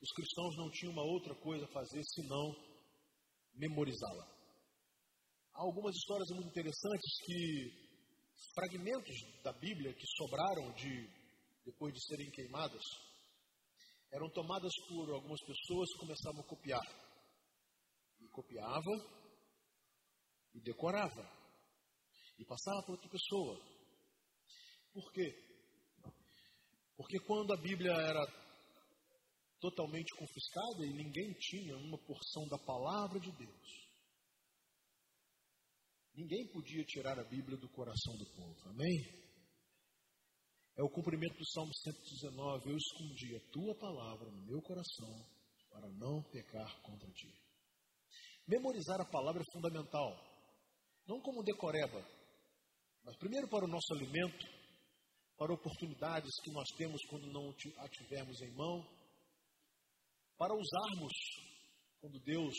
os cristãos não tinham uma outra coisa a fazer senão memorizá-la. Há algumas histórias muito interessantes que fragmentos da Bíblia que sobraram de depois de serem queimadas eram tomadas por algumas pessoas que começavam a copiar. E copiava e decorava. E passava para outra pessoa. Por quê? Porque quando a Bíblia era totalmente confiscada e ninguém tinha uma porção da palavra de Deus, ninguém podia tirar a Bíblia do coração do povo. Amém? É o cumprimento do Salmo 119. Eu escondi a tua palavra no meu coração para não pecar contra ti. Memorizar a palavra é fundamental. Não como decoreba, mas primeiro para o nosso alimento, para oportunidades que nós temos quando não a tivermos em mão, para usarmos quando Deus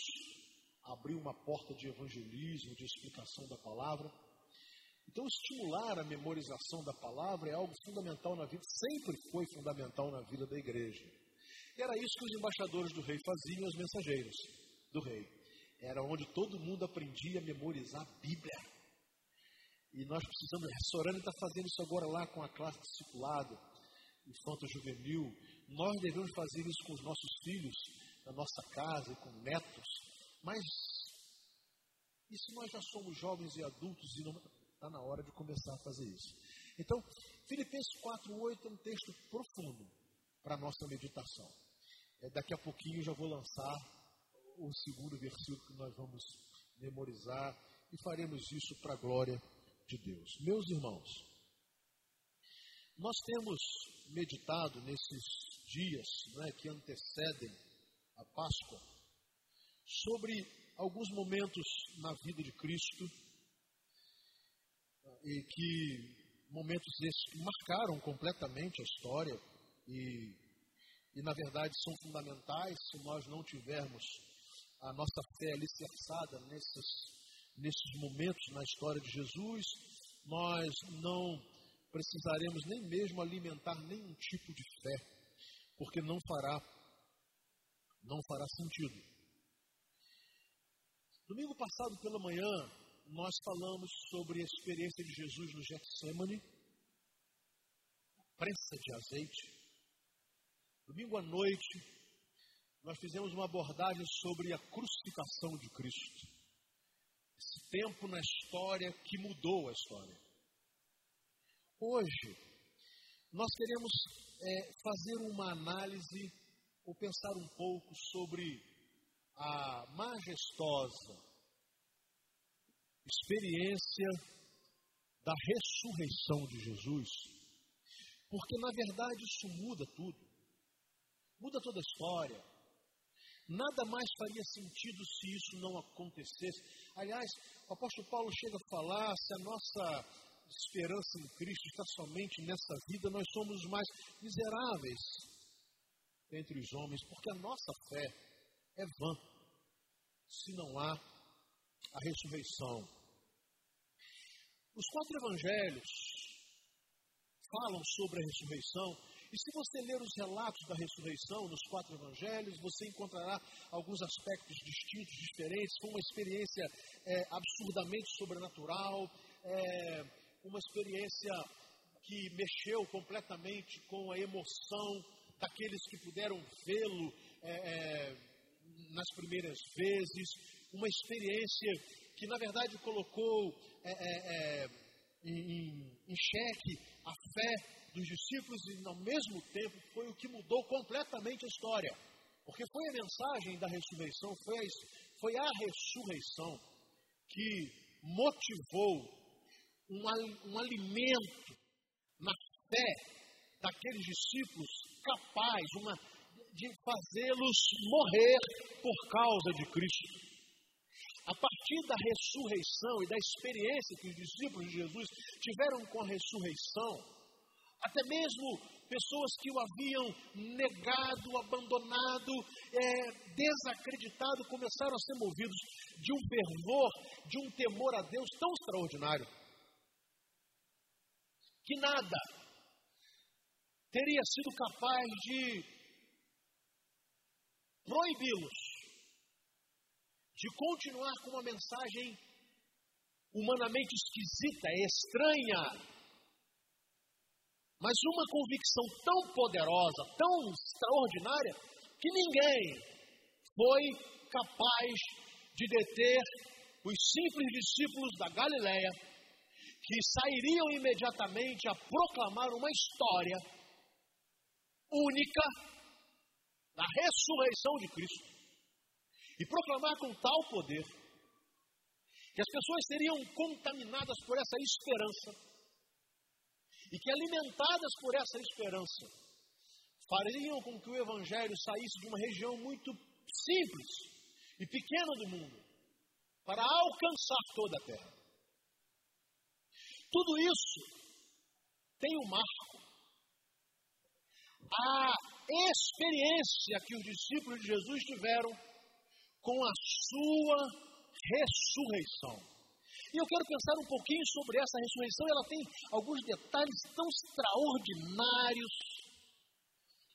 abriu uma porta de evangelismo, de explicação da palavra. Então, estimular a memorização da palavra é algo fundamental na vida, sempre foi fundamental na vida da igreja. E era isso que os embaixadores do rei faziam, os mensageiros do rei. Era onde todo mundo aprendia a memorizar a Bíblia. E nós precisamos, a Sorana está fazendo isso agora lá com a classe discipulada, infanto juvenil. Nós devemos fazer isso com os nossos filhos, na nossa casa e com netos. Mas e se nós já somos jovens e adultos e não Está na hora de começar a fazer isso. Então, Filipenses 4,8 é um texto profundo para a nossa meditação. É, daqui a pouquinho eu já vou lançar o segundo versículo que nós vamos memorizar e faremos isso para a glória de Deus. Meus irmãos, nós temos meditado nesses dias né, que antecedem a Páscoa sobre alguns momentos na vida de Cristo e que momentos esses marcaram completamente a história e, e, na verdade, são fundamentais se nós não tivermos a nossa fé alicerçada nesses, nesses momentos na história de Jesus, nós não precisaremos nem mesmo alimentar nenhum tipo de fé, porque não fará, não fará sentido. Domingo passado pela manhã, nós falamos sobre a experiência de Jesus no Getsemane, prensa de azeite. Domingo à noite, nós fizemos uma abordagem sobre a crucificação de Cristo. Esse tempo na história que mudou a história. Hoje, nós queremos é, fazer uma análise ou pensar um pouco sobre a majestosa experiência da ressurreição de Jesus, porque na verdade isso muda tudo, muda toda a história. Nada mais faria sentido se isso não acontecesse. Aliás, o apóstolo Paulo chega a falar: se a nossa esperança em Cristo está somente nessa vida, nós somos os mais miseráveis entre os homens, porque a nossa fé é vã se não há a ressurreição. Os quatro evangelhos falam sobre a ressurreição, e se você ler os relatos da ressurreição nos quatro evangelhos, você encontrará alguns aspectos distintos, diferentes. Foi uma experiência é, absurdamente sobrenatural, é, uma experiência que mexeu completamente com a emoção daqueles que puderam vê-lo é, é nas primeiras vezes, uma experiência que, na verdade, colocou é, é, é, em, em xeque a fé dos discípulos e, ao mesmo tempo, foi o que mudou completamente a história. Porque foi a mensagem da ressurreição, foi a, foi a ressurreição que motivou um, um alimento na fé daqueles discípulos capaz uma, de fazê-los morrer por causa de Cristo. A partir da ressurreição e da experiência que os discípulos de Jesus tiveram com a ressurreição, até mesmo pessoas que o haviam negado, abandonado, é, desacreditado, começaram a ser movidos de um fervor, de um temor a Deus tão extraordinário, que nada teria sido capaz de proibi-los de continuar com uma mensagem humanamente esquisita, estranha, mas uma convicção tão poderosa, tão extraordinária, que ninguém foi capaz de deter os simples discípulos da Galiléia que sairiam imediatamente a proclamar uma história única da ressurreição de Cristo e proclamar com tal poder que as pessoas seriam contaminadas por essa esperança e que alimentadas por essa esperança fariam com que o evangelho saísse de uma região muito simples e pequena do mundo para alcançar toda a terra. Tudo isso tem um marco. A experiência que os discípulos de Jesus tiveram com a sua ressurreição. E eu quero pensar um pouquinho sobre essa ressurreição. Ela tem alguns detalhes tão extraordinários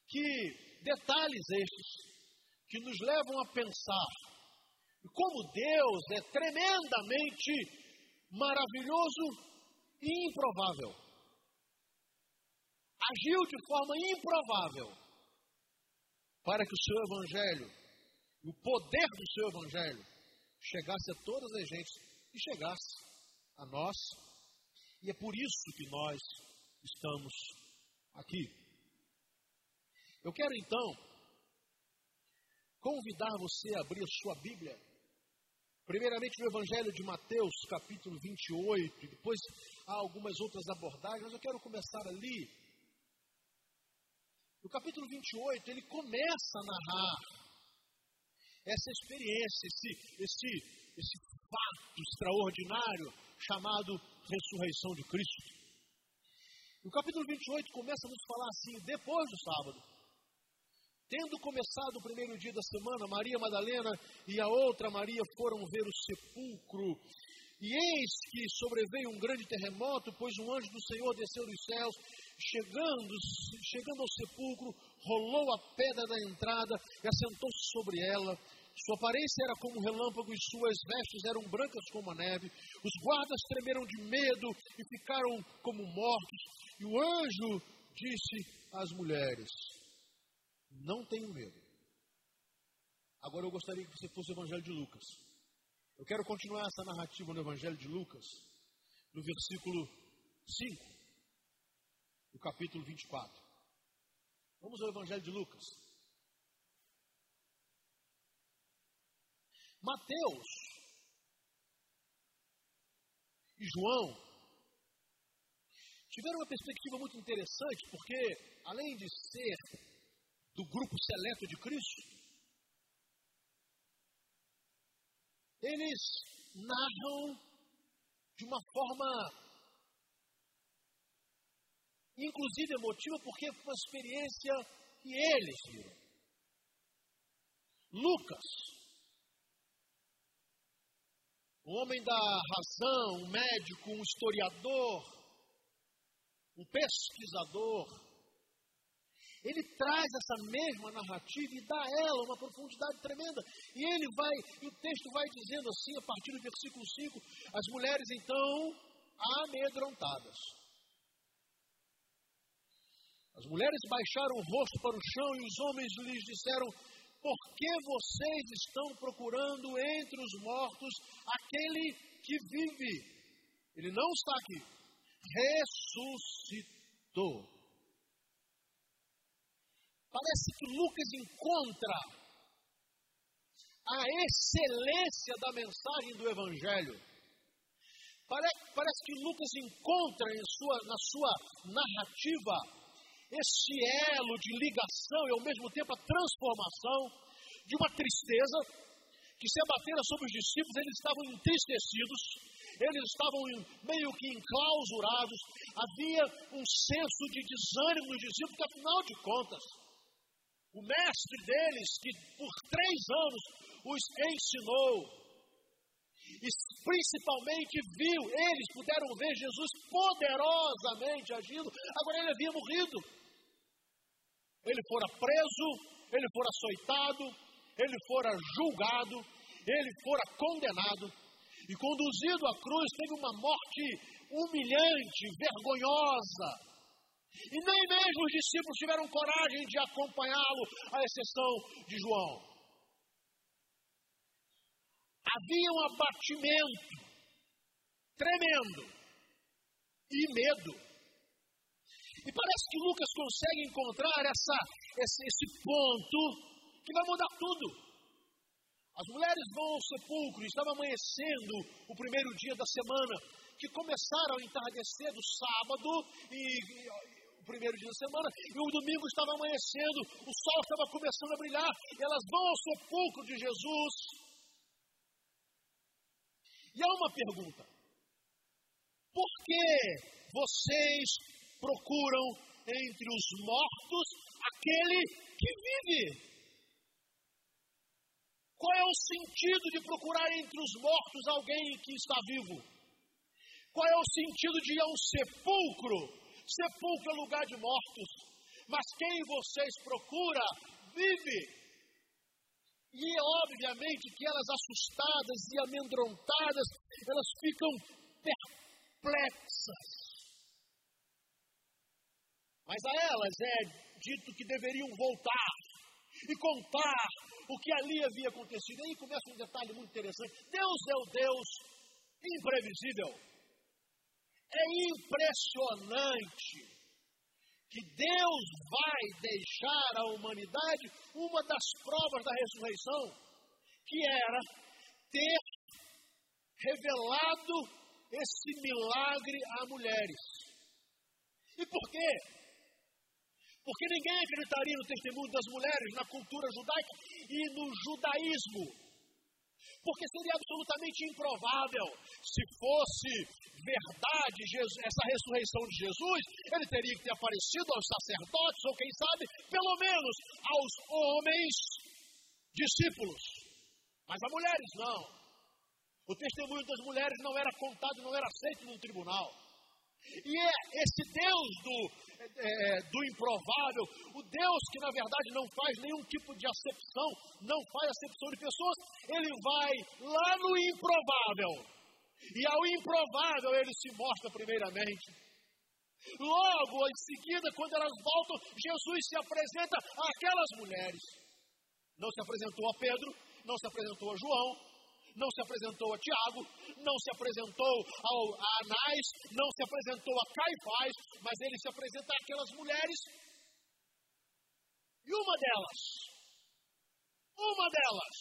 que detalhes estes que nos levam a pensar como Deus é tremendamente maravilhoso improvável. Agiu de forma improvável para que o seu evangelho, o poder do seu evangelho, chegasse a todas as gentes e chegasse a nós. E é por isso que nós estamos aqui. Eu quero então convidar você a abrir a sua Bíblia. Primeiramente no Evangelho de Mateus, capítulo 28, e depois há algumas outras abordagens, mas eu quero começar ali. No capítulo 28, ele começa a narrar essa experiência, esse, esse, esse fato extraordinário chamado ressurreição de Cristo. O capítulo 28 começa a nos falar assim: depois do sábado, Tendo começado o primeiro dia da semana, Maria Madalena e a outra Maria foram ver o sepulcro. E eis que sobreveio um grande terremoto, pois um anjo do Senhor desceu dos céus, chegando, chegando ao sepulcro, rolou a pedra da entrada e assentou-se sobre ela. Sua aparência era como um relâmpago e suas vestes eram brancas como a neve. Os guardas tremeram de medo e ficaram como mortos. E o anjo disse às mulheres: não tenho medo. Agora eu gostaria que você fosse o Evangelho de Lucas. Eu quero continuar essa narrativa no Evangelho de Lucas, no versículo 5, do capítulo 24. Vamos ao Evangelho de Lucas. Mateus e João tiveram uma perspectiva muito interessante, porque além de ser do grupo seleto de Cristo, eles narram de uma forma, inclusive emotiva, porque foi uma experiência que eles viram. Lucas, um homem da razão, um médico, um historiador, um pesquisador, ele traz essa mesma narrativa e dá a ela uma profundidade tremenda. E ele vai, e o texto vai dizendo assim, a partir do versículo 5, as mulheres então amedrontadas. As mulheres baixaram o rosto para o chão e os homens lhes disseram: Por que vocês estão procurando entre os mortos aquele que vive? Ele não está aqui. Ressuscitou. Parece que Lucas encontra a excelência da mensagem do Evangelho. Parece, parece que Lucas encontra sua, na sua narrativa esse elo de ligação e ao mesmo tempo a transformação de uma tristeza que se abatera sobre os discípulos, eles estavam entristecidos, eles estavam meio que enclausurados, havia um senso de desânimo nos discípulos, porque afinal de contas, o mestre deles, que por três anos os ensinou, e principalmente viu, eles puderam ver Jesus poderosamente agindo, agora ele havia morrido. Ele fora preso, ele fora açoitado, ele fora julgado, ele fora condenado e conduzido à cruz, teve uma morte humilhante, vergonhosa. E nem mesmo os discípulos tiveram coragem de acompanhá-lo, à exceção de João. Havia um abatimento tremendo e medo. E parece que Lucas consegue encontrar essa, esse, esse ponto que vai mudar tudo. As mulheres vão ao sepulcro, estava amanhecendo o primeiro dia da semana, que começaram ao entardecer do sábado e, e primeiro dia da semana, e o domingo estava amanhecendo, o sol estava começando a brilhar, e elas vão ao sepulcro de Jesus. E há uma pergunta: por que vocês procuram entre os mortos aquele que vive? Qual é o sentido de procurar entre os mortos alguém que está vivo? Qual é o sentido de ir a um sepulcro? Sepulcro é lugar de mortos. Mas quem vocês procura vive. E obviamente que elas assustadas e amedrontadas, elas ficam perplexas. Mas a elas é dito que deveriam voltar e contar o que ali havia acontecido. E aí começa um detalhe muito interessante: Deus é o Deus imprevisível. É impressionante que Deus vai deixar à humanidade uma das provas da ressurreição, que era ter revelado esse milagre a mulheres. E por quê? Porque ninguém acreditaria no testemunho das mulheres na cultura judaica e no judaísmo. Porque seria absolutamente improvável se fosse verdade Jesus, essa ressurreição de Jesus, ele teria que ter aparecido aos sacerdotes, ou quem sabe, pelo menos aos homens discípulos. Mas a mulheres não. O testemunho das mulheres não era contado, não era aceito no tribunal. E é esse Deus do, é, do improvável, o Deus que na verdade não faz nenhum tipo de acepção, não faz acepção de pessoas, ele vai lá no improvável. E ao improvável ele se mostra primeiramente. Logo em seguida, quando elas voltam, Jesus se apresenta àquelas mulheres. Não se apresentou a Pedro, não se apresentou a João, não se apresentou a Tiago, não se apresentou ao, a Anás, não se apresentou a Caifás, mas ele se apresenta àquelas mulheres. E uma delas, uma delas,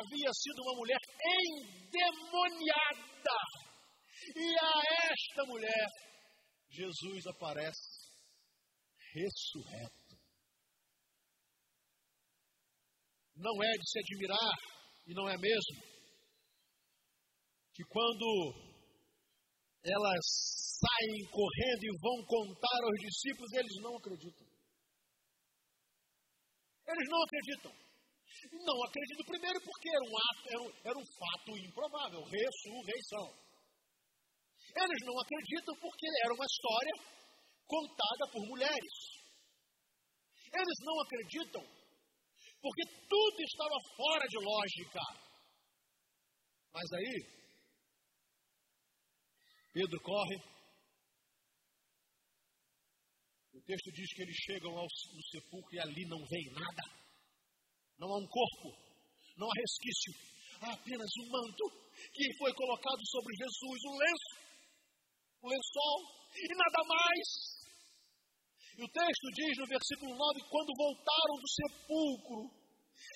havia sido uma mulher endemoniada. E a esta mulher, Jesus aparece ressurreto. Não é de se admirar, e não é mesmo, que quando elas saem correndo e vão contar aos discípulos, eles não acreditam. Eles não acreditam. Não acreditam primeiro porque era um, ato, era um, era um fato improvável, ressurreição. Eles não acreditam porque era uma história contada por mulheres. Eles não acreditam porque tudo estava fora de lógica. Mas aí, Pedro corre. O texto diz que eles chegam ao, sepulcro e ali não vem nada. Não há um corpo, não há resquício. Há apenas um manto que foi colocado sobre Jesus, um lenço, um lençol e nada mais. E o texto diz no versículo 9: quando voltaram do sepulcro,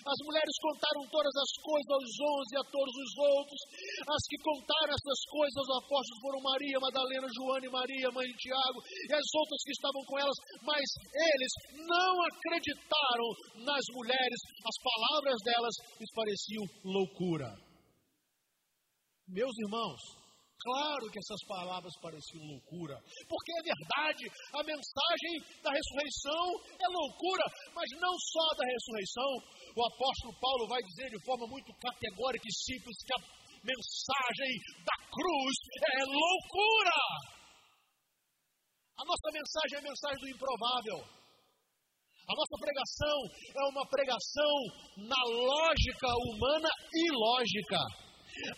as mulheres contaram todas as coisas aos onze e a todos os outros. As que contaram essas coisas aos apóstolos foram Maria, Madalena, Joana e Maria, mãe de Tiago, e as outras que estavam com elas. Mas eles não acreditaram nas mulheres. As palavras delas lhes pareciam loucura. Meus irmãos, Claro que essas palavras pareciam loucura, porque é verdade, a mensagem da ressurreição é loucura, mas não só da ressurreição. O apóstolo Paulo vai dizer de forma muito categórica e simples que a mensagem da cruz é loucura. A nossa mensagem é a mensagem do improvável. A nossa pregação é uma pregação na lógica humana e lógica.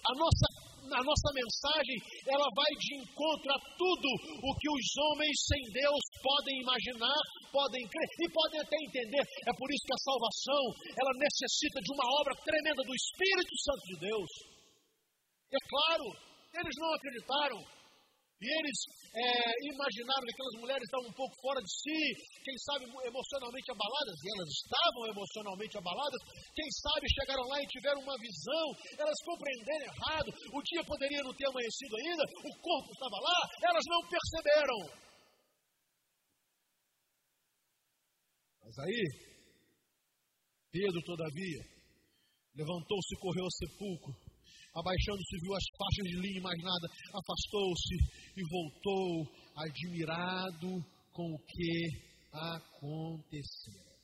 A nossa, a nossa mensagem ela vai de encontro a tudo o que os homens sem Deus podem imaginar, podem crer e podem até entender. É por isso que a salvação ela necessita de uma obra tremenda do Espírito Santo de Deus. É claro, eles não acreditaram, e eles é, imaginaram que aquelas mulheres estavam um pouco fora de si, quem sabe emocionalmente abaladas, e elas estavam emocionalmente abaladas, quem sabe chegaram lá e tiveram uma visão, elas compreenderam errado, o dia poderia não ter amanhecido ainda, o corpo estava lá, elas não perceberam. Mas aí, Pedro, todavia, levantou-se e correu ao sepulcro Abaixando-se, viu as faixas de linho e mais nada, afastou-se e voltou, admirado com o que aconteceu.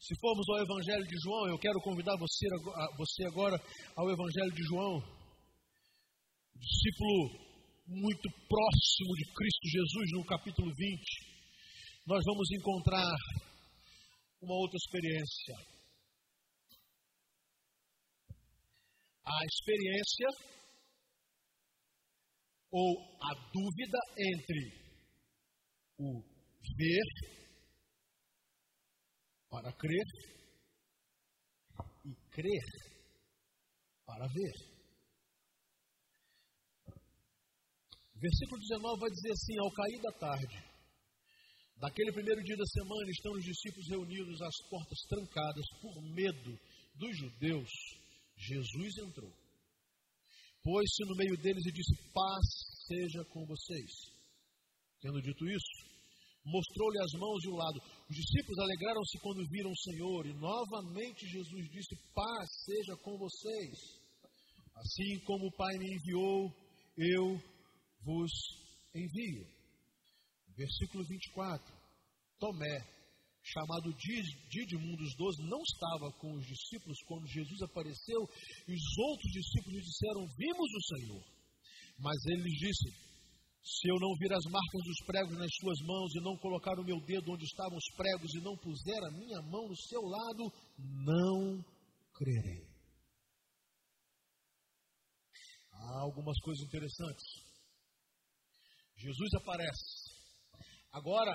Se formos ao Evangelho de João, eu quero convidar você, você agora ao Evangelho de João, discípulo muito próximo de Cristo Jesus, no capítulo 20. Nós vamos encontrar uma outra experiência. A experiência ou a dúvida entre o ver para crer e crer para ver. Versículo 19 vai dizer assim: Ao cair da tarde, daquele primeiro dia da semana, estão os discípulos reunidos às portas trancadas por medo dos judeus Jesus entrou, pôs-se no meio deles e disse: Paz seja com vocês. Tendo dito isso, mostrou-lhe as mãos e o lado. Os discípulos alegraram-se quando viram o Senhor, e novamente Jesus disse: Paz seja com vocês. Assim como o Pai me enviou, eu vos envio. Versículo 24. Tomé, chamado um dos doze, não estava com os discípulos quando Jesus apareceu e os outros discípulos lhe disseram: Vimos o Senhor. Mas ele lhes disse: Se eu não vir as marcas dos pregos nas suas mãos e não colocar o meu dedo onde estavam os pregos e não puser a minha mão no seu lado, não crerei. Há algumas coisas interessantes. Jesus aparece. Agora,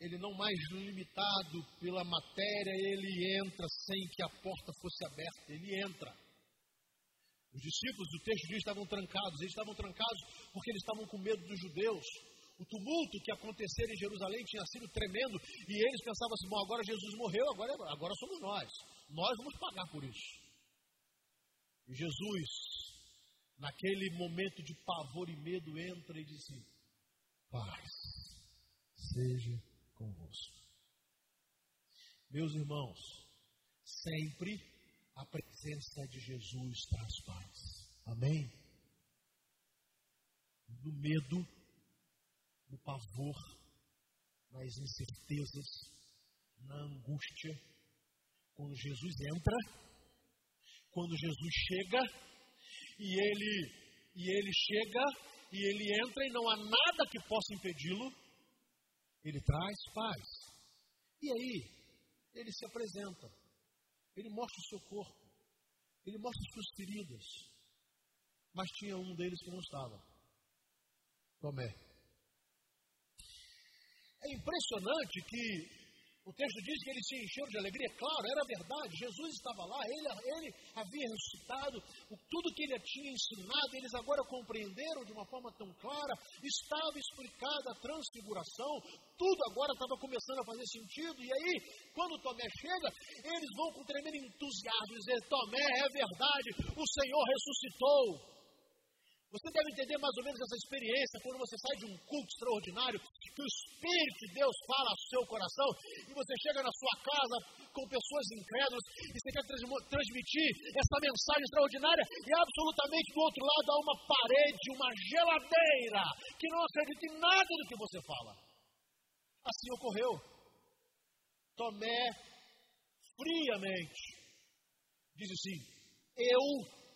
ele não mais limitado pela matéria, ele entra sem que a porta fosse aberta, ele entra. Os discípulos, o texto diz, estavam trancados, eles estavam trancados porque eles estavam com medo dos judeus. O tumulto que acontecera em Jerusalém tinha sido tremendo e eles pensavam assim: bom, agora Jesus morreu, agora, agora somos nós, nós vamos pagar por isso. E Jesus, naquele momento de pavor e medo, entra e diz assim: paz seja convosco. Meus irmãos, sempre a presença de Jesus traz paz. Amém? No medo, no pavor, nas incertezas, na angústia, quando Jesus entra, quando Jesus chega e ele e ele chega e ele entra e não há nada que possa impedi-lo, ele traz paz. E aí, ele se apresenta. Ele mostra o seu corpo. Ele mostra as suas feridas. Mas tinha um deles que não estava. Tomé. É impressionante que o texto diz que eles se encheram de alegria, claro, era verdade, Jesus estava lá, ele, ele havia ressuscitado, tudo que ele tinha ensinado, eles agora compreenderam de uma forma tão clara, estava explicada a transfiguração, tudo agora estava começando a fazer sentido, e aí, quando Tomé chega, eles vão com tremendo entusiasmo dizer: Tomé, é verdade, o Senhor ressuscitou. Você deve entender mais ou menos essa experiência quando você sai de um culto extraordinário, que o Espírito de Deus fala ao seu coração, e você chega na sua casa com pessoas incrédulas, e você quer transmitir essa mensagem extraordinária, e absolutamente do outro lado há uma parede, uma geladeira, que não acredita em nada do que você fala. Assim ocorreu. Tomé, friamente, diz assim: Eu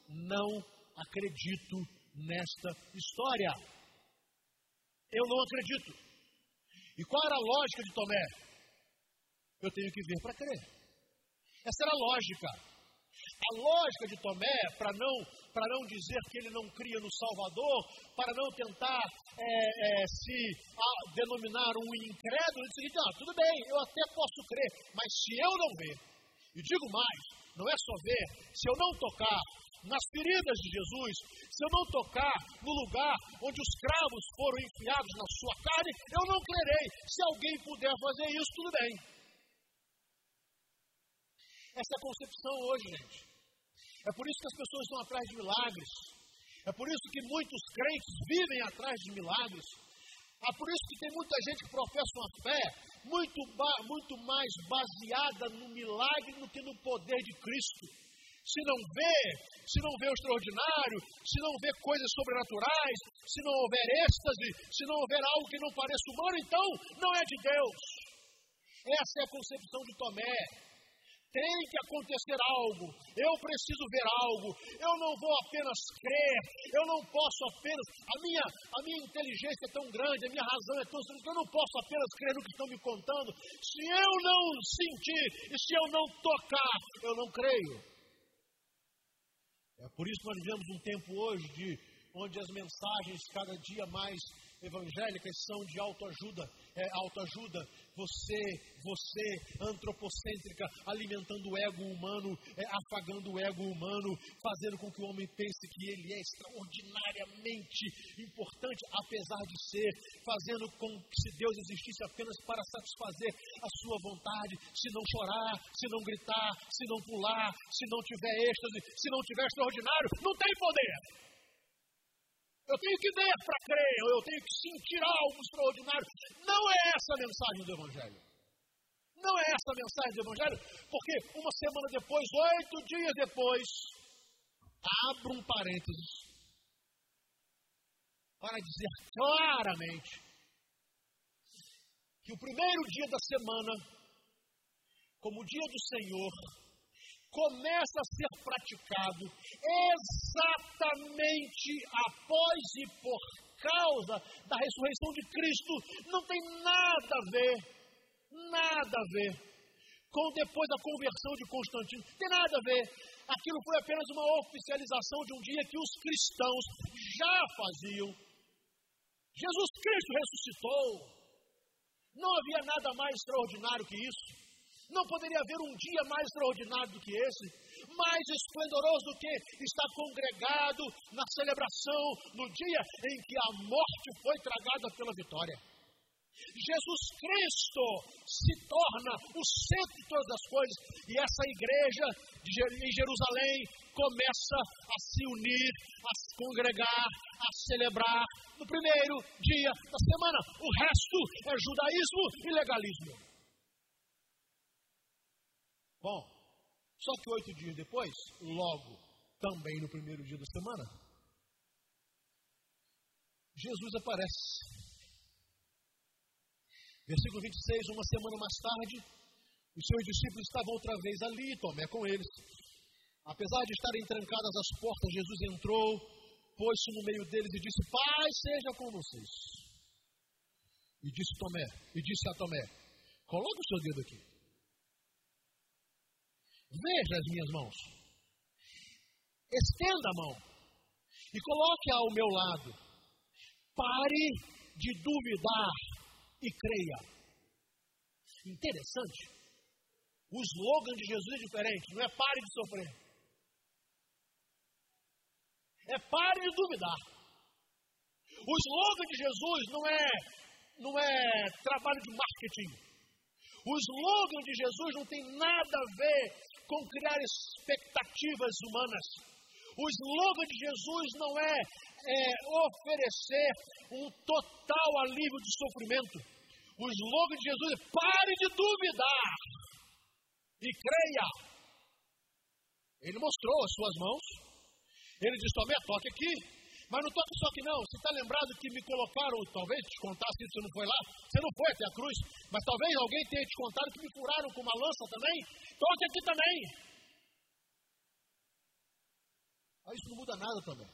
não acredito nesta história. Eu não acredito. E qual era a lógica de Tomé? Eu tenho que ver para crer. Essa era a lógica. A lógica de Tomé, para não, não dizer que ele não cria no Salvador, para não tentar é, é, se a, denominar um incrédulo, ele disse: ah, tudo bem, eu até posso crer, mas se eu não ver, e digo mais, não é só ver, se eu não tocar nas feridas de Jesus, se eu não tocar no lugar onde os cravos foram enfiados na sua carne, eu não crerei. Se alguém puder fazer isso, tudo bem. Essa é a concepção hoje, gente. É por isso que as pessoas estão atrás de milagres. É por isso que muitos crentes vivem atrás de milagres. É por isso que tem muita gente que professa uma fé muito, muito mais baseada no milagre do que no poder de Cristo. Se não vê, se não vê o extraordinário, se não vê coisas sobrenaturais, se não houver êxtase, se não houver algo que não pareça humano, então não é de Deus. Essa é a concepção de Tomé. Tem que acontecer algo, eu preciso ver algo, eu não vou apenas crer, eu não posso apenas. A minha, a minha inteligência é tão grande, a minha razão é tão grande, eu não posso apenas crer no que estão me contando. Se eu não sentir e se eu não tocar, eu não creio. É por isso que nós vivemos um tempo hoje de onde as mensagens cada dia mais evangélicas são de autoajuda, é autoajuda, você, você antropocêntrica, alimentando o ego humano, é, afagando o ego humano, fazendo com que o homem pense que ele é extraordinariamente importante, apesar de ser, fazendo com que se Deus existisse apenas para satisfazer a sua vontade, se não chorar, se não gritar, se não pular, se não tiver êxtase, se não tiver extraordinário, não tem poder. Eu tenho que ver para crer, eu tenho que sentir algo extraordinário. Não é essa a mensagem do Evangelho. Não é essa a mensagem do Evangelho, porque uma semana depois, oito dias depois, abro um parênteses para dizer claramente que o primeiro dia da semana, como o dia do Senhor, começa a ser praticado exatamente após e por causa da ressurreição de Cristo, não tem nada a ver, nada a ver com depois da conversão de Constantino, tem nada a ver. Aquilo foi apenas uma oficialização de um dia que os cristãos já faziam. Jesus Cristo ressuscitou. Não havia nada mais extraordinário que isso. Não poderia haver um dia mais extraordinário do que esse, mais esplendoroso do que estar congregado na celebração no dia em que a morte foi tragada pela vitória. Jesus Cristo se torna o centro de todas as coisas e essa igreja em Jerusalém começa a se unir, a se congregar, a celebrar no primeiro dia da semana. O resto é judaísmo e legalismo. Bom, só que oito dias depois, logo, também no primeiro dia da semana, Jesus aparece. Versículo 26, uma semana mais tarde, os seus discípulos estavam outra vez ali, Tomé com eles. Apesar de estarem trancadas as portas, Jesus entrou, pôs-se no meio deles e disse: Pai, seja com vocês. E disse Tomé, e disse a Tomé: Coloque o seu dedo aqui. Veja as minhas mãos. Estenda a mão e coloque ao meu lado. Pare de duvidar e creia. Interessante. O slogan de Jesus é diferente, não é pare de sofrer. É pare de duvidar. O slogan de Jesus não é, não é trabalho de marketing. O slogan de Jesus não tem nada a ver com criar expectativas humanas. O slogan de Jesus não é, é oferecer um total alívio de sofrimento. O slogan de Jesus é pare de duvidar e creia. Ele mostrou as suas mãos. Ele disse: Tomé, toque aqui. Mas não toque só que não. Você está lembrado que me colocaram, talvez te contasse isso, você não foi lá? Você não foi até a cruz. Mas talvez alguém tenha te contado que me furaram com uma lança também. Toque aqui também. Ah, isso não muda nada também.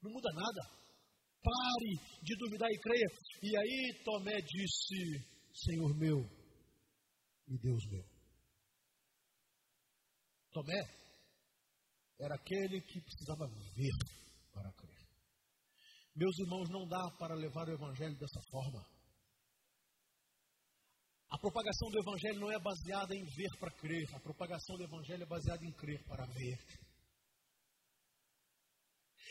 Não muda nada. Pare de duvidar e creia. E aí Tomé disse: Senhor meu e Deus meu. Tomé era aquele que precisava ver para crer. Meus irmãos, não dá para levar o Evangelho dessa forma. A propagação do Evangelho não é baseada em ver para crer, a propagação do Evangelho é baseada em crer para ver.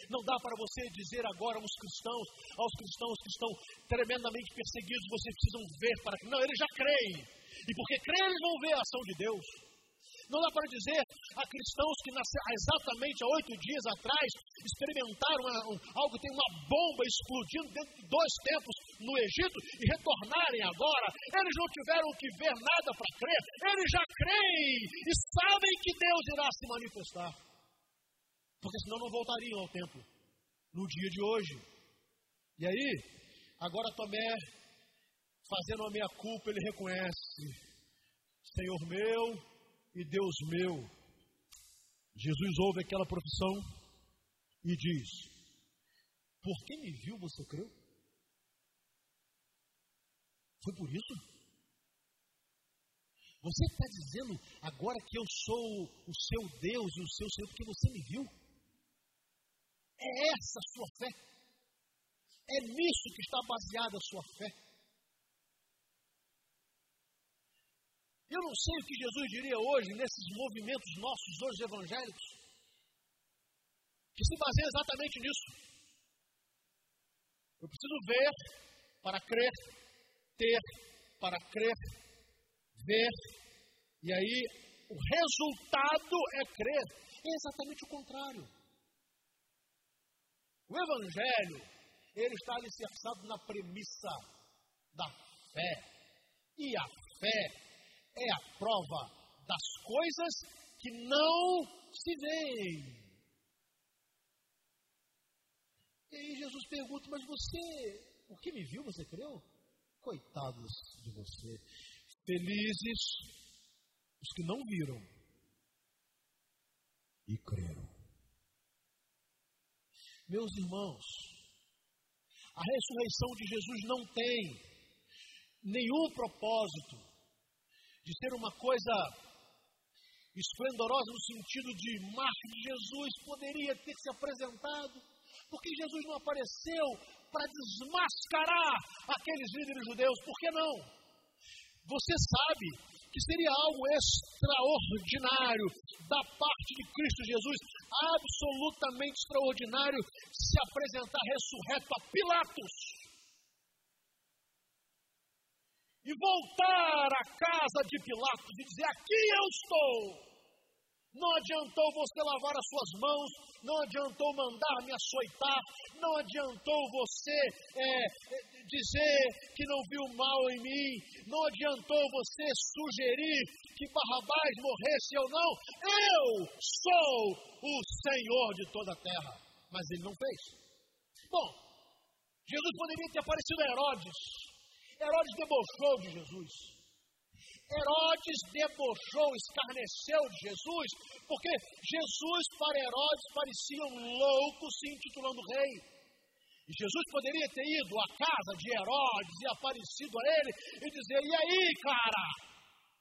Não dá para você dizer agora aos cristãos, aos cristãos que estão tremendamente perseguidos, vocês precisam ver para crer. Não, eles já creem. E porque creem, eles vão ver a ação de Deus. Não dá para dizer a cristãos que nasceram exatamente há oito dias atrás experimentaram uma, um, algo tem uma bomba explodindo dentro de dois tempos no Egito e retornarem agora. Eles não tiveram que ver nada para crer, eles já creem e sabem que Deus irá se manifestar. Porque senão não voltariam ao templo no dia de hoje. E aí, agora Tomé, fazendo a minha culpa, ele reconhece: Senhor meu e Deus meu. Jesus ouve aquela profissão e diz: Por que me viu você creu? Foi por isso? Você está dizendo agora que eu sou o seu Deus e o seu Senhor porque você me viu? É essa a sua fé? É nisso que está baseada a sua fé? Eu não sei o que Jesus diria hoje nesses movimentos nossos hoje evangélicos, que se baseia exatamente nisso. Eu preciso ver para crer, ter para crer, ver, e aí o resultado é crer. É exatamente o contrário. O Evangelho, ele está alicerçado na premissa da fé. E a fé é a prova das coisas que não se veem. E aí Jesus pergunta, mas você, o que me viu, você creu? Coitados de você. Felizes os que não viram e creram. Meus irmãos, a ressurreição de Jesus não tem nenhum propósito de ser uma coisa esplendorosa no sentido de marcha de Jesus, poderia ter se apresentado, porque Jesus não apareceu para desmascarar aqueles líderes judeus, por que não? Você sabe que seria algo extraordinário da parte de Cristo Jesus, absolutamente extraordinário, se apresentar ressurreto a Pilatos e voltar à casa de Pilatos e dizer: Aqui eu estou. Não adiantou você lavar as suas mãos, não adiantou mandar me açoitar, não adiantou você é, dizer que não viu mal em mim, não adiantou você sugerir que Barrabás morresse ou não. Eu sou o Senhor de toda a terra. Mas ele não fez. Bom, Jesus poderia ter aparecido a Herodes, Herodes debochou de Jesus. Herodes debochou, escarneceu de Jesus, porque Jesus para Herodes parecia um louco se intitulando rei. E Jesus poderia ter ido à casa de Herodes e aparecido a ele e dizer: E aí, cara,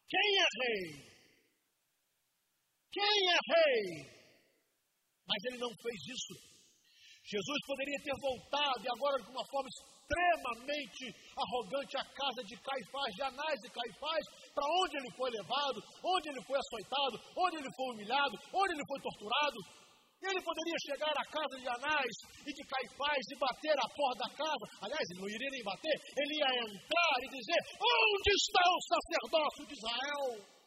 quem é rei? Quem é rei? Mas ele não fez isso. Jesus poderia ter voltado e agora de uma forma extremamente arrogante a casa de Caifás, de Anás e Caifás, para onde ele foi levado, onde ele foi açoitado, onde ele foi humilhado, onde ele foi torturado. Ele poderia chegar à casa de Anás e de Caifás e bater a porta da casa. Aliás, ele não iria nem bater, ele ia entrar e dizer: Onde está o sacerdócio de Israel?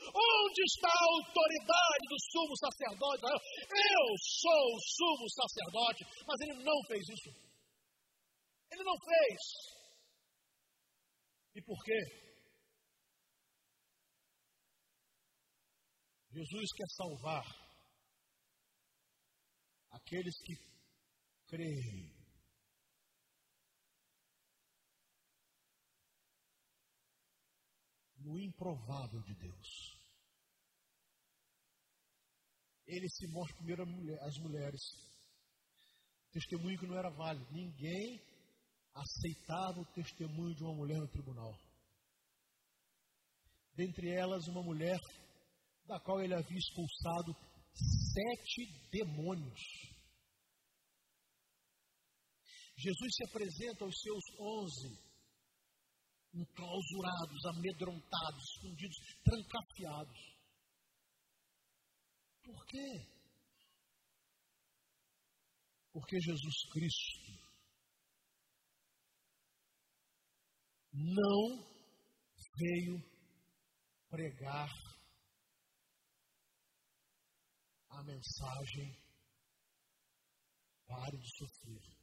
Onde está a autoridade do sumo sacerdote? Eu sou o sumo sacerdote, mas ele não fez isso. Ele não fez. E por quê? Jesus quer salvar aqueles que creem. No improvável de Deus. Ele se mostra primeiro às mulheres Testemunho que não era válido. Ninguém aceitava o testemunho de uma mulher no tribunal. Dentre elas, uma mulher da qual ele havia expulsado sete demônios. Jesus se apresenta aos seus onze enclausurados, amedrontados, escondidos, trancafiados. Por quê? Porque Jesus Cristo não veio pregar a mensagem pare de sofrer.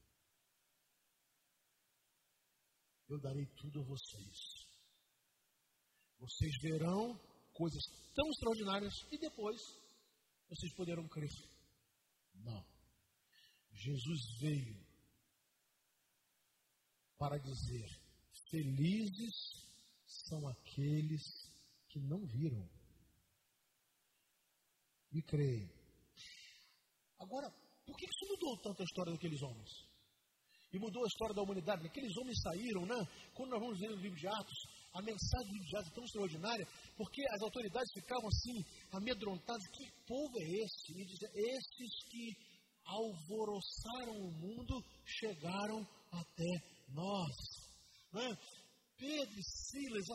Eu darei tudo a vocês. Vocês verão coisas tão extraordinárias e depois vocês poderão crer. Não. Jesus veio para dizer: Felizes são aqueles que não viram e creem. Agora, por que isso mudou tanto a história daqueles homens? E mudou a história da humanidade. Aqueles homens saíram, né? Quando nós vamos ver no livro de Atos, a mensagem do livro de Atos é tão extraordinária, porque as autoridades ficavam assim, amedrontadas. Que povo é esse? E dizia, esses que alvoroçaram o mundo chegaram até nós. Né? Pedro e Silas,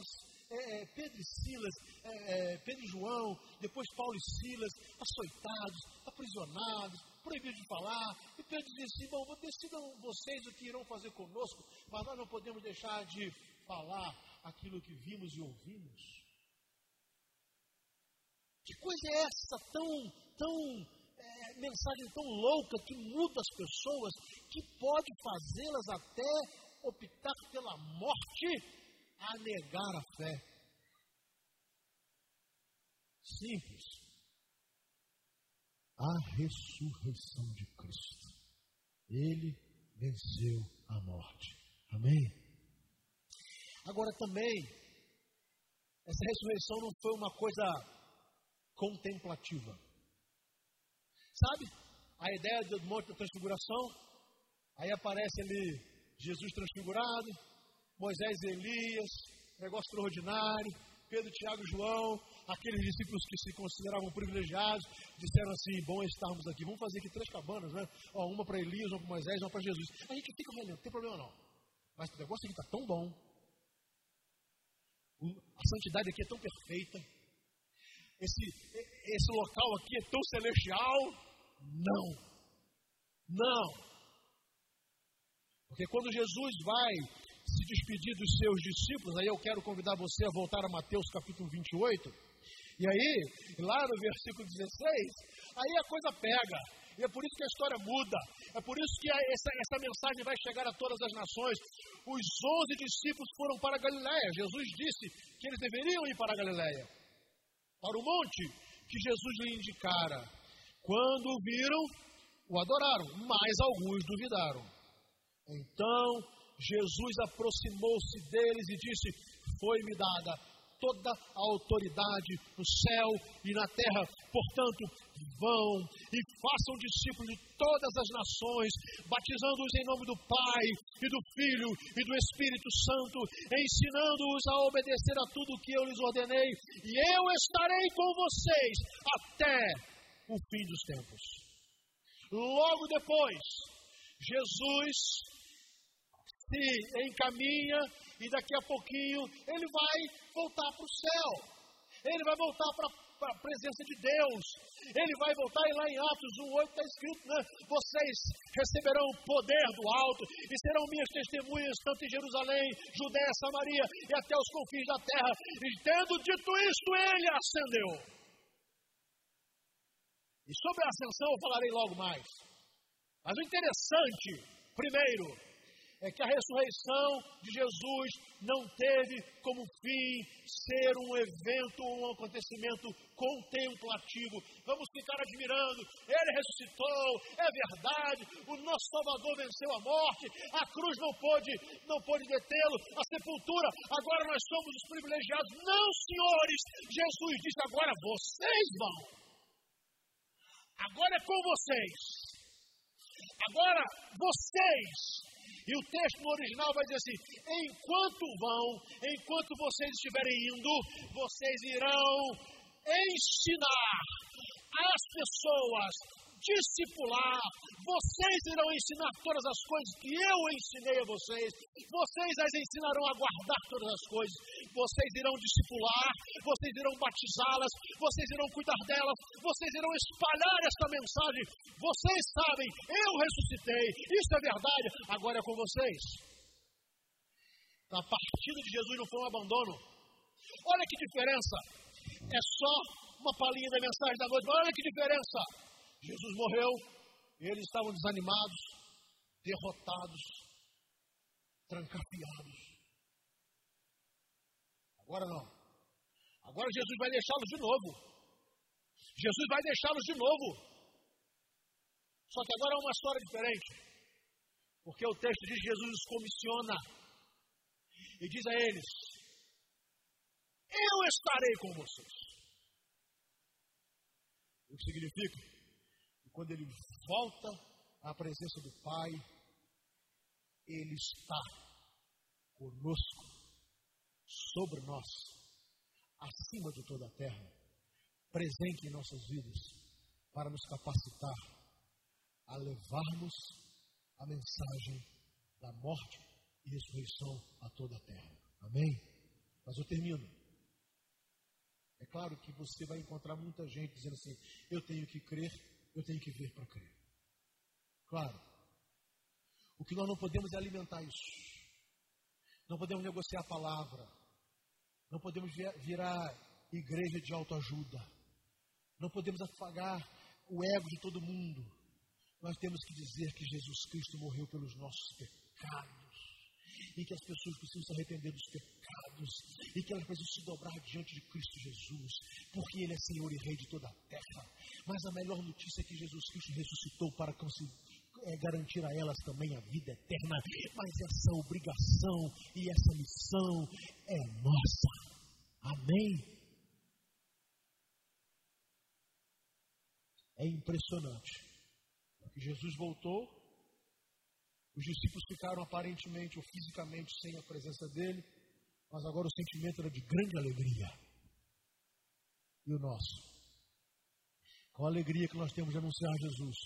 é, é, Pedro e Silas, é, é, Pedro e João, depois Paulo e Silas, açoitados, aprisionados, proibidos de falar. E Pedro dizia assim: Bom, decidam vocês o que irão fazer conosco, mas nós não podemos deixar de falar aquilo que vimos e ouvimos. Que coisa é essa tão, tão é, mensagem tão louca que muda as pessoas, que pode fazê-las até optar pela morte a negar a fé. Simples. A ressurreição de Cristo. Ele venceu a morte. Amém? Agora também, essa ressurreição não foi uma coisa contemplativa. Sabe? A ideia do monte da transfiguração, aí aparece ali Jesus transfigurado, Moisés e Elias, negócio extraordinário, Pedro, Tiago e João, aqueles discípulos que se consideravam privilegiados, disseram assim: bom estarmos aqui, vamos fazer aqui três cabanas, né? Ó, uma para Elias, uma para Moisés, uma para Jesus. A gente fica relendo, não tem problema não. Mas o negócio aqui está tão bom, a santidade aqui é tão perfeita, esse, esse local aqui é tão celestial. Não, não. Porque quando Jesus vai se despedir dos seus discípulos, aí eu quero convidar você a voltar a Mateus capítulo 28. E aí, lá no versículo 16, aí a coisa pega. E é por isso que a história muda. É por isso que essa, essa mensagem vai chegar a todas as nações. Os onze discípulos foram para a Galiléia. Jesus disse que eles deveriam ir para a Galiléia, para o monte que Jesus lhe indicara. Quando o viram, o adoraram, mas alguns duvidaram. Então Jesus aproximou-se deles e disse: Foi-me dada toda a autoridade no céu e na terra. Portanto, vão e façam discípulos de todas as nações, batizando-os em nome do Pai e do Filho e do Espírito Santo, ensinando-os a obedecer a tudo o que eu lhes ordenei, e eu estarei com vocês até o fim dos tempos. Logo depois, Jesus se encaminha e daqui a pouquinho ele vai voltar para o céu. Ele vai voltar para a presença de Deus. Ele vai voltar e lá em Atos 1,8 está escrito, né? Vocês receberão poder do alto e serão minhas testemunhas tanto em Jerusalém, Judéia, Samaria e até os confins da terra. E tendo dito isto, ele ascendeu. E sobre a ascensão eu falarei logo mais. Mas o interessante, primeiro, é que a ressurreição de Jesus não teve como fim ser um evento, um acontecimento contemplativo. Vamos ficar admirando, ele ressuscitou, é verdade, o nosso Salvador venceu a morte, a cruz não pôde, não pôde detê-lo, a sepultura, agora nós somos os privilegiados. Não, senhores, Jesus disse: agora vocês vão. Agora é com vocês. Agora, vocês, e o texto no original vai dizer assim: enquanto vão, enquanto vocês estiverem indo, vocês irão ensinar as pessoas, discipular, vocês irão ensinar todas as coisas que eu ensinei a vocês. Vocês as ensinarão a guardar todas as coisas. Vocês irão discipular, vocês irão batizá-las, vocês irão cuidar delas, vocês irão espalhar essa mensagem. Vocês sabem, eu ressuscitei, isso é verdade, agora é com vocês. A partida de Jesus não foi um abandono. Olha que diferença. É só uma palhinha da mensagem da noite, mas olha que diferença. Jesus morreu, eles estavam desanimados, derrotados, trancafiados. Agora não. Agora Jesus vai deixá-los de novo. Jesus vai deixá-los de novo. Só que agora é uma história diferente. Porque o texto diz Jesus os comissiona e diz a eles: Eu estarei com vocês. O que significa? Quando ele volta à presença do Pai, ele está conosco, sobre nós, acima de toda a terra, presente em nossas vidas, para nos capacitar a levarmos a mensagem da morte e ressurreição a toda a terra. Amém? Mas eu termino. É claro que você vai encontrar muita gente dizendo assim: eu tenho que crer eu tenho que ver para crer. Claro. O que nós não podemos é alimentar isso. Não podemos negociar a palavra. Não podemos virar igreja de autoajuda. Não podemos afagar o ego de todo mundo. Nós temos que dizer que Jesus Cristo morreu pelos nossos pecados e que as pessoas precisam se arrepender dos pecados e que elas precisam se dobrar diante de Cristo Jesus, porque Ele é Senhor e Rei de toda a terra. Mas a melhor notícia é que Jesus Cristo ressuscitou para é, garantir a elas também a vida eterna. Mas essa obrigação e essa missão é nossa. Amém? É impressionante. Jesus voltou os discípulos ficaram aparentemente ou fisicamente sem a presença dele, mas agora o sentimento era de grande alegria. E o nosso? Qual a alegria que nós temos de anunciar Jesus?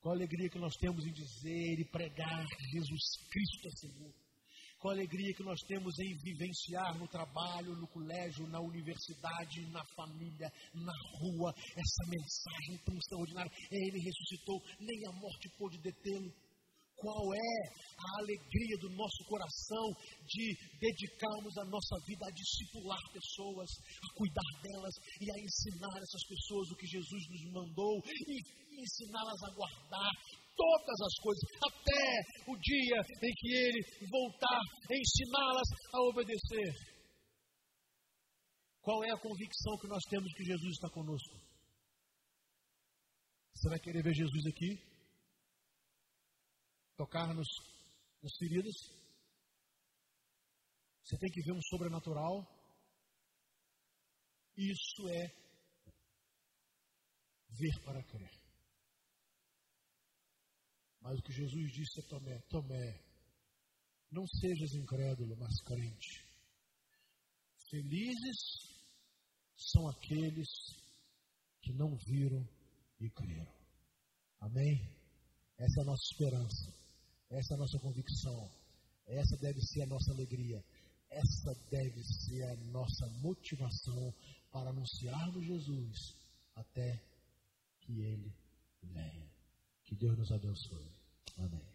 Qual a alegria que nós temos em dizer e pregar Jesus Cristo é Senhor? Qual a alegria que nós temos em vivenciar no trabalho, no colégio, na universidade, na família, na rua, essa mensagem tão extraordinária. Ele ressuscitou, nem a morte pôde detê-lo. Qual é a alegria do nosso coração de dedicarmos a nossa vida a discipular pessoas, a cuidar delas e a ensinar essas pessoas o que Jesus nos mandou e ensiná-las a guardar todas as coisas, até o dia em que Ele voltar, ensiná-las a obedecer. Qual é a convicção que nós temos que Jesus está conosco? Você vai querer ver Jesus aqui? Tocar nos, nos feridos. Você tem que ver um sobrenatural. Isso é ver para crer. Mas o que Jesus disse a Tomé: Tomé, não sejas incrédulo, mas crente. Felizes são aqueles que não viram e creram. Amém? Essa é a nossa esperança. Essa é a nossa convicção. Essa deve ser a nossa alegria. Essa deve ser a nossa motivação para anunciarmos Jesus até que Ele venha. Que Deus nos abençoe. Amém.